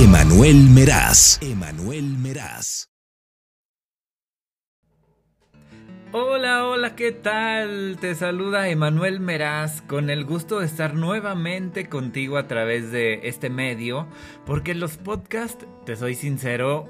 Emanuel Meraz. Emanuel Meraz. Hola, hola, ¿qué tal? Te saluda Emanuel Meraz con el gusto de estar nuevamente contigo a través de este medio, porque los podcasts, te soy sincero,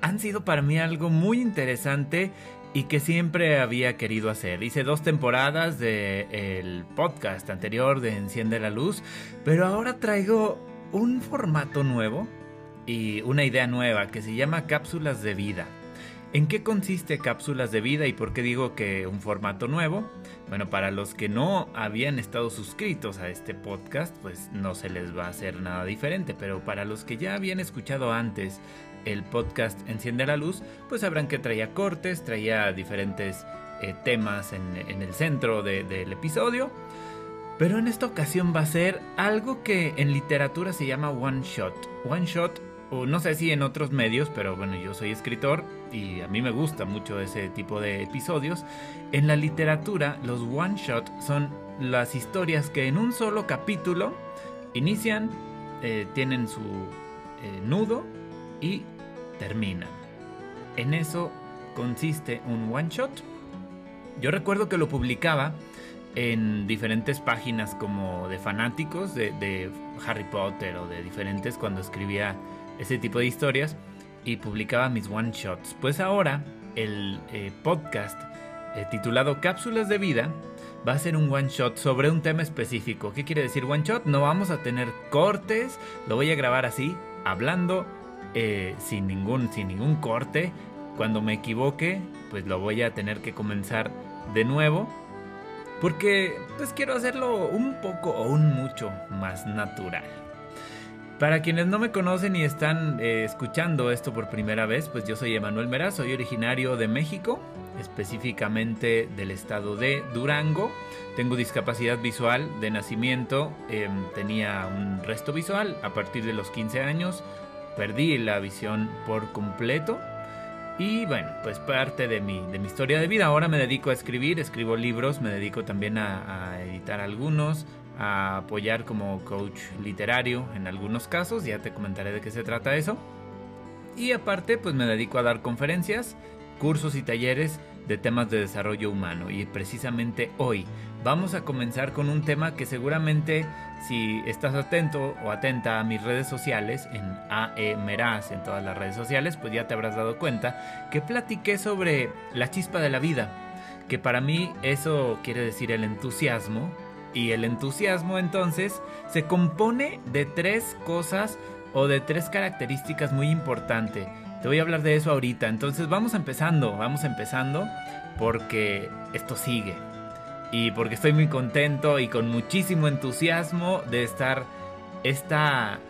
han sido para mí algo muy interesante y que siempre había querido hacer. Hice dos temporadas del el podcast anterior de Enciende la Luz, pero ahora traigo un formato nuevo y una idea nueva que se llama cápsulas de vida. ¿En qué consiste cápsulas de vida y por qué digo que un formato nuevo? Bueno, para los que no habían estado suscritos a este podcast, pues no se les va a hacer nada diferente, pero para los que ya habían escuchado antes el podcast Enciende la Luz, pues sabrán que traía cortes, traía diferentes eh, temas en, el centro del episodio. Pero en esta ocasión va a ser algo que en literatura se llama one shot. One shot no sé si en otros medios, pero bueno, yo soy escritor y a mí me gusta mucho ese tipo de episodios. En la literatura, los one shot son las historias que en un solo capítulo inician, eh, tienen su eh, nudo y terminan. En eso consiste un one shot. Yo recuerdo que lo publicaba en diferentes páginas como de fanáticos de, de Harry Potter o de diferentes cuando escribía ese tipo de historias y publicaba mis one shots. Pues ahora el eh, podcast eh, titulado Cápsulas de Vida va a ser un one shot sobre un tema específico. ¿Qué quiere decir one shot? No vamos a tener cortes, lo voy a grabar así, hablando eh, sin, ningún, sin ningún corte. Cuando me equivoque, pues lo voy a tener que comenzar de nuevo. Porque pues quiero hacerlo un poco o un mucho más natural. Para quienes no me conocen y están eh, escuchando esto por primera vez, pues yo soy Emanuel Meraz, soy originario de México, específicamente del estado de Durango. Tengo discapacidad visual de nacimiento, em, tenía un resto visual a partir de los 15 años, perdí la visión por completo. Y bueno, pues parte de mi, de mi historia de vida. Ahora me dedico a escribir, escribo libros, me dedico también a editar algunos, a apoyar como coach literario en algunos casos, ya te comentaré de qué se trata eso. Y aparte, pues me dedico a dar conferencias, cursos y talleres de temas de desarrollo humano. Y precisamente hoy vamos a comenzar con un tema que seguramente si estás atento o atenta a mis redes sociales, en AEMERAS, en todas las redes sociales, pues ya te habrás dado cuenta que platiqué sobre la chispa de la vida. Que para mí eso quiere decir el entusiasmo, y el entusiasmo entonces se compone de tres cosas o de tres características muy importantes. Te voy a hablar de eso ahorita. Entonces vamos empezando, vamos empezando porque esto sigue. Y porque estoy muy contento y con muchísimo entusiasmo de estar esta,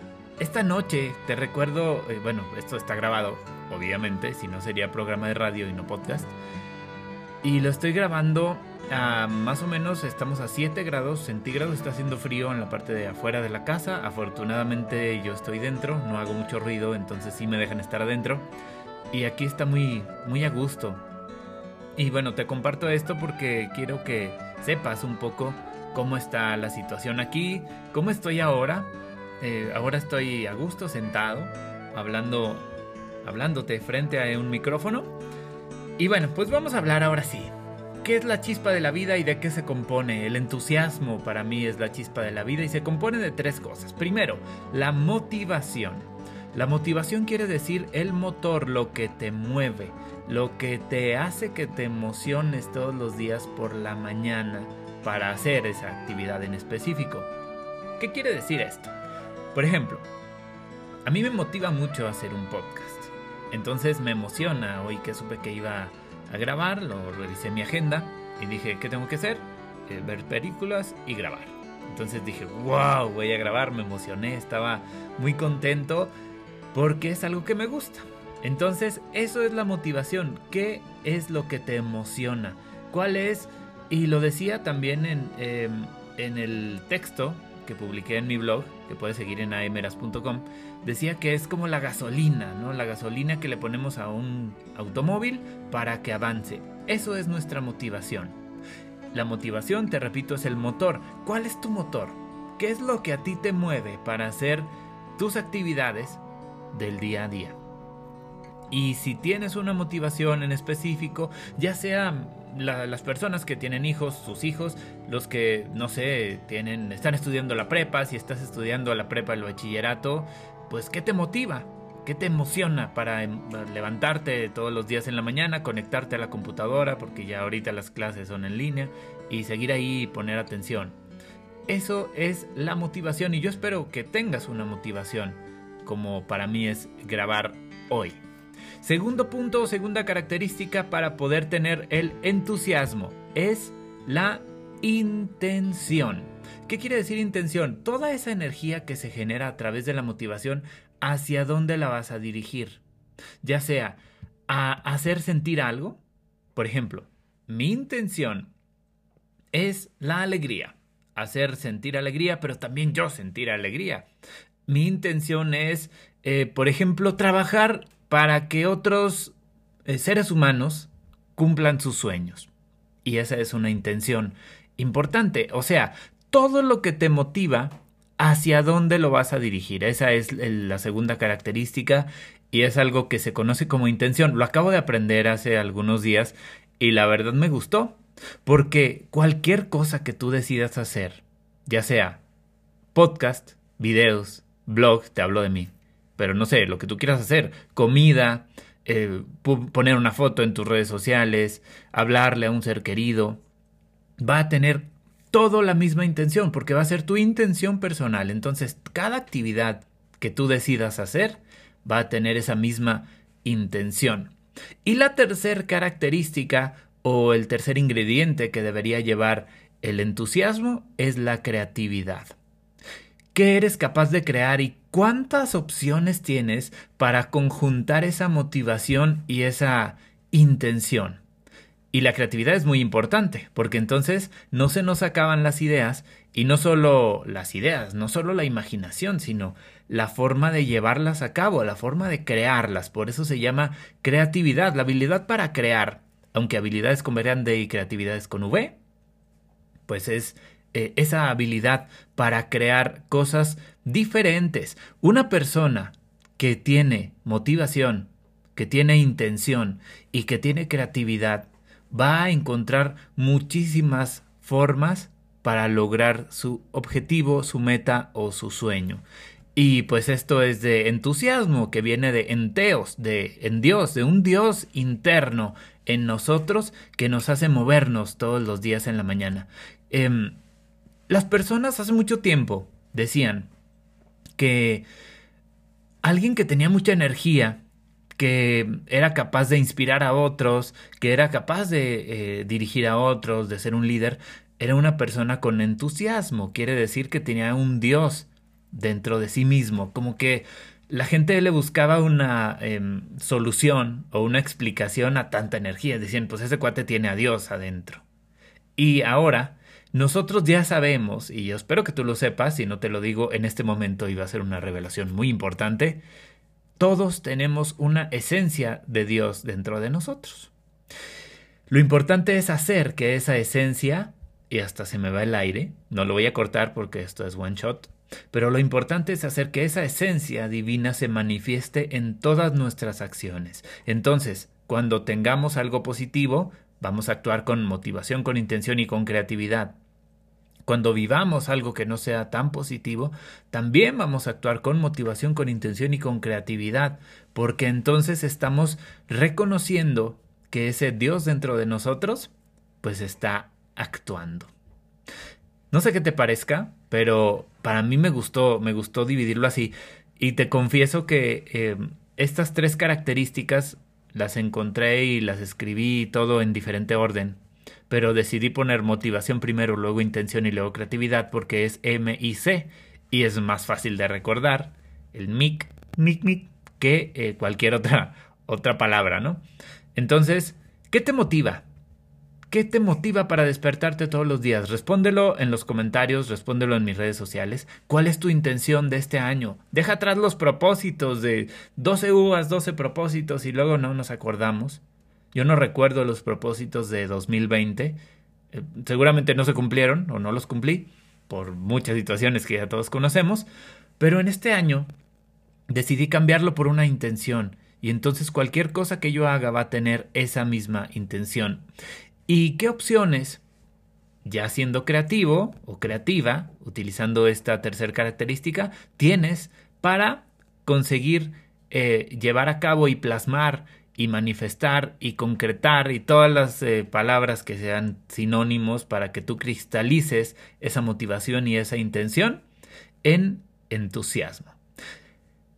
esta noche. Te recuerdo, eh, bueno, esto está grabado, obviamente, si no sería programa de radio y no podcast. Y lo estoy grabando más o menos estamos a 7 grados centígrados, está haciendo frío en la parte de afuera de la casa. Afortunadamente yo estoy dentro, no hago mucho ruido, entonces sí me dejan estar adentro. Y aquí está muy, muy a gusto. Y bueno, te comparto esto porque quiero que sepas un poco cómo está la situación aquí, cómo estoy ahora. Eh, ahora estoy a gusto sentado, hablando, hablándote frente a un micrófono. Y bueno, pues vamos a hablar ahora sí ¿Qué es la chispa de la vida y de qué se compone? El entusiasmo para mí es la chispa de la vida y se compone de tres cosas. Primero, la motivación. La motivación quiere decir el motor, lo que te mueve, lo que te hace que te emociones todos los días por la mañana para hacer esa actividad en específico. ¿Qué quiere decir esto? Por ejemplo, a mí me motiva mucho hacer un podcast. Entonces me emociona hoy que supe que iba a grabar, lo revisé mi agenda y dije, ¿qué tengo que hacer? Eh, ver películas y grabar. Entonces dije, wow, voy a grabar, me emocioné, estaba muy contento porque es algo que me gusta. Entonces, eso es la motivación. ¿Qué es lo que te emociona? ¿Cuál es? Y lo decía también en, em, en el texto que publiqué en mi blog, que puedes seguir en aemeras.com, decía que es como la gasolina, ¿no? La gasolina que le ponemos a un automóvil para que avance. Eso es nuestra motivación. La motivación, te repito, es el motor. ¿Cuál es tu motor? ¿Qué es lo que a ti te mueve para hacer tus actividades del día a día. Y si tienes una motivación en específico, ya sea las personas que tienen hijos, sus hijos, los que, no sé, tienen, están estudiando la prepa, si estás estudiando la prepa, el bachillerato, pues ¿qué te motiva? ¿Qué te emociona para em, levantarte todos los días en la mañana, conectarte a la computadora, porque ya ahorita las clases son en línea, y seguir ahí y poner atención? Eso es la motivación y yo espero que tengas una motivación, como para mí es grabar hoy. Segundo punto, segunda característica para poder tener el entusiasmo es la intención. ¿Qué quiere decir intención? Toda esa energía que se genera a través de la motivación, ¿hacia dónde la vas a dirigir? Ya sea a hacer sentir algo, por ejemplo, mi intención es la alegría, hacer sentir alegría, pero también yo sentir alegría. Mi intención es, eh, por ejemplo, trabajar para que otros eh, seres humanos cumplan sus sueños. Y esa es una intención importante. O sea, todo lo que te motiva, hacia dónde lo vas a dirigir. Esa es la segunda característica y es algo que se conoce como intención. Lo acabo de aprender hace algunos días y la verdad me gustó. Porque cualquier cosa que tú decidas hacer, ya sea podcast, videos, blog, te hablo de mí, pero no sé, lo que tú quieras hacer, comida, eh, poner una foto en tus redes sociales, hablarle a un ser querido, va a tener todo la misma intención, porque va a ser tu intención personal. Entonces, cada actividad que tú decidas hacer va a tener esa misma intención. Y la tercera característica o el tercer ingrediente que debería llevar el entusiasmo es la creatividad. ¿Qué eres capaz de crear y cuántas opciones tienes para conjuntar esa motivación y esa intención? Y la creatividad es muy importante, porque entonces no se nos acaban las ideas, y no solo las ideas, no solo la imaginación, sino la forma de llevarlas a cabo, la forma de crearlas. Por eso se llama creatividad, la habilidad para crear, aunque habilidades con B y creatividades con V, pues es eh, esa habilidad para crear cosas diferentes. Una persona que tiene motivación, que tiene intención y que tiene creatividad, va a encontrar muchísimas formas para lograr su objetivo, su meta o su sueño. Y pues esto es de entusiasmo que viene de enteos, de en Dios, de un Dios interno en nosotros que nos hace movernos todos los días en la mañana. Em, las personas hace mucho tiempo decían que alguien que tenía mucha energía, que era capaz de inspirar a otros, que era capaz de eh, dirigir a otros, de ser un líder, era una persona con entusiasmo. Quiere decir que tenía un Dios dentro de sí mismo, como que la gente le buscaba una em, solución o una explicación a tanta energía. Decían, pues ese cuate tiene a Dios adentro. Y ahora nosotros ya sabemos, y yo espero que tú lo sepas, si no te lo digo en este momento iba a ser una revelación muy importante, todos tenemos una esencia de Dios dentro de nosotros. Lo importante es hacer que esa esencia, y hasta se me va el aire, no lo voy a cortar porque esto es one shot, pero lo importante es hacer que esa esencia divina se manifieste en todas nuestras acciones. Entonces, cuando tengamos algo positivo, vamos a actuar con motivación, con intención y con creatividad. Cuando vivamos algo que no sea tan positivo, también vamos a actuar con motivación, con intención y con creatividad, porque entonces estamos reconociendo que ese Dios dentro de nosotros, pues está actuando. No sé qué te parezca, pero para mí me gustó, me gustó dividirlo así. Y te confieso que eh, estas tres características las encontré y las escribí todo en diferente orden pero decidí poner motivación primero, luego intención y luego creatividad porque es M y C y es más fácil de recordar el mic, mic, mic que eh, cualquier otra, otra palabra, ¿no? Entonces, ¿qué te motiva? ¿Qué te motiva para despertarte todos los días? Respóndelo en los comentarios, respóndelo en mis redes sociales. ¿Cuál es tu intención de este año? Deja atrás los propósitos de 12 uvas, 12 propósitos y luego no nos acordamos. Yo no recuerdo los propósitos de 2020. Eh, seguramente no se cumplieron o no los cumplí por muchas situaciones que ya todos conocemos. Pero en este año decidí cambiarlo por una intención. Y entonces cualquier cosa que yo haga va a tener esa misma intención. ¿Y qué opciones? Ya siendo creativo o creativa, utilizando esta tercera característica, tienes para conseguir eh, llevar a cabo y plasmar y manifestar y concretar y todas las eh, palabras que sean sinónimos para que tú cristalices esa motivación y esa intención en entusiasmo.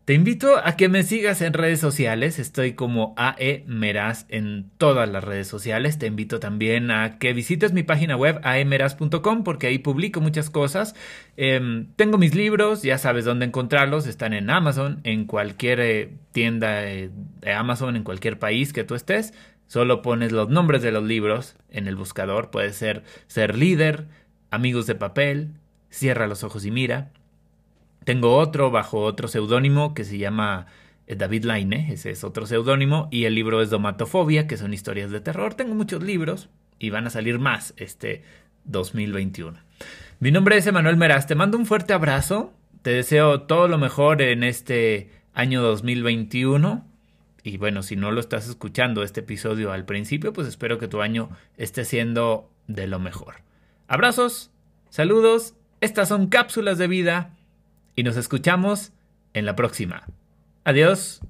Te invito a que me sigas en redes sociales, estoy como AE Meraz en todas las redes sociales. Te invito también a que visites mi página web aemeraz.com porque ahí publico muchas cosas. Em, tengo mis libros, ya sabes dónde encontrarlos, están en Amazon, en cualquier eh, tienda eh, de Amazon, en cualquier país que tú estés. Solo pones los nombres de los libros en el buscador, puede ser Ser líder, Amigos de papel, Cierra los ojos y mira. Tengo otro bajo otro seudónimo que se llama eh, David Laine, ese es otro seudónimo, y el libro es Domatofobia, que son historias de terror. Tengo muchos libros y van a salir más este 2021. Mi nombre es Emanuel Meraz, te mando un fuerte abrazo, te deseo todo lo mejor en este año 2021. Y bueno, si no lo estás escuchando este episodio al principio, pues espero que tu año esté siendo de lo mejor. Abrazos, saludos, estas son cápsulas de vida y nos escuchamos en la próxima. Adiós.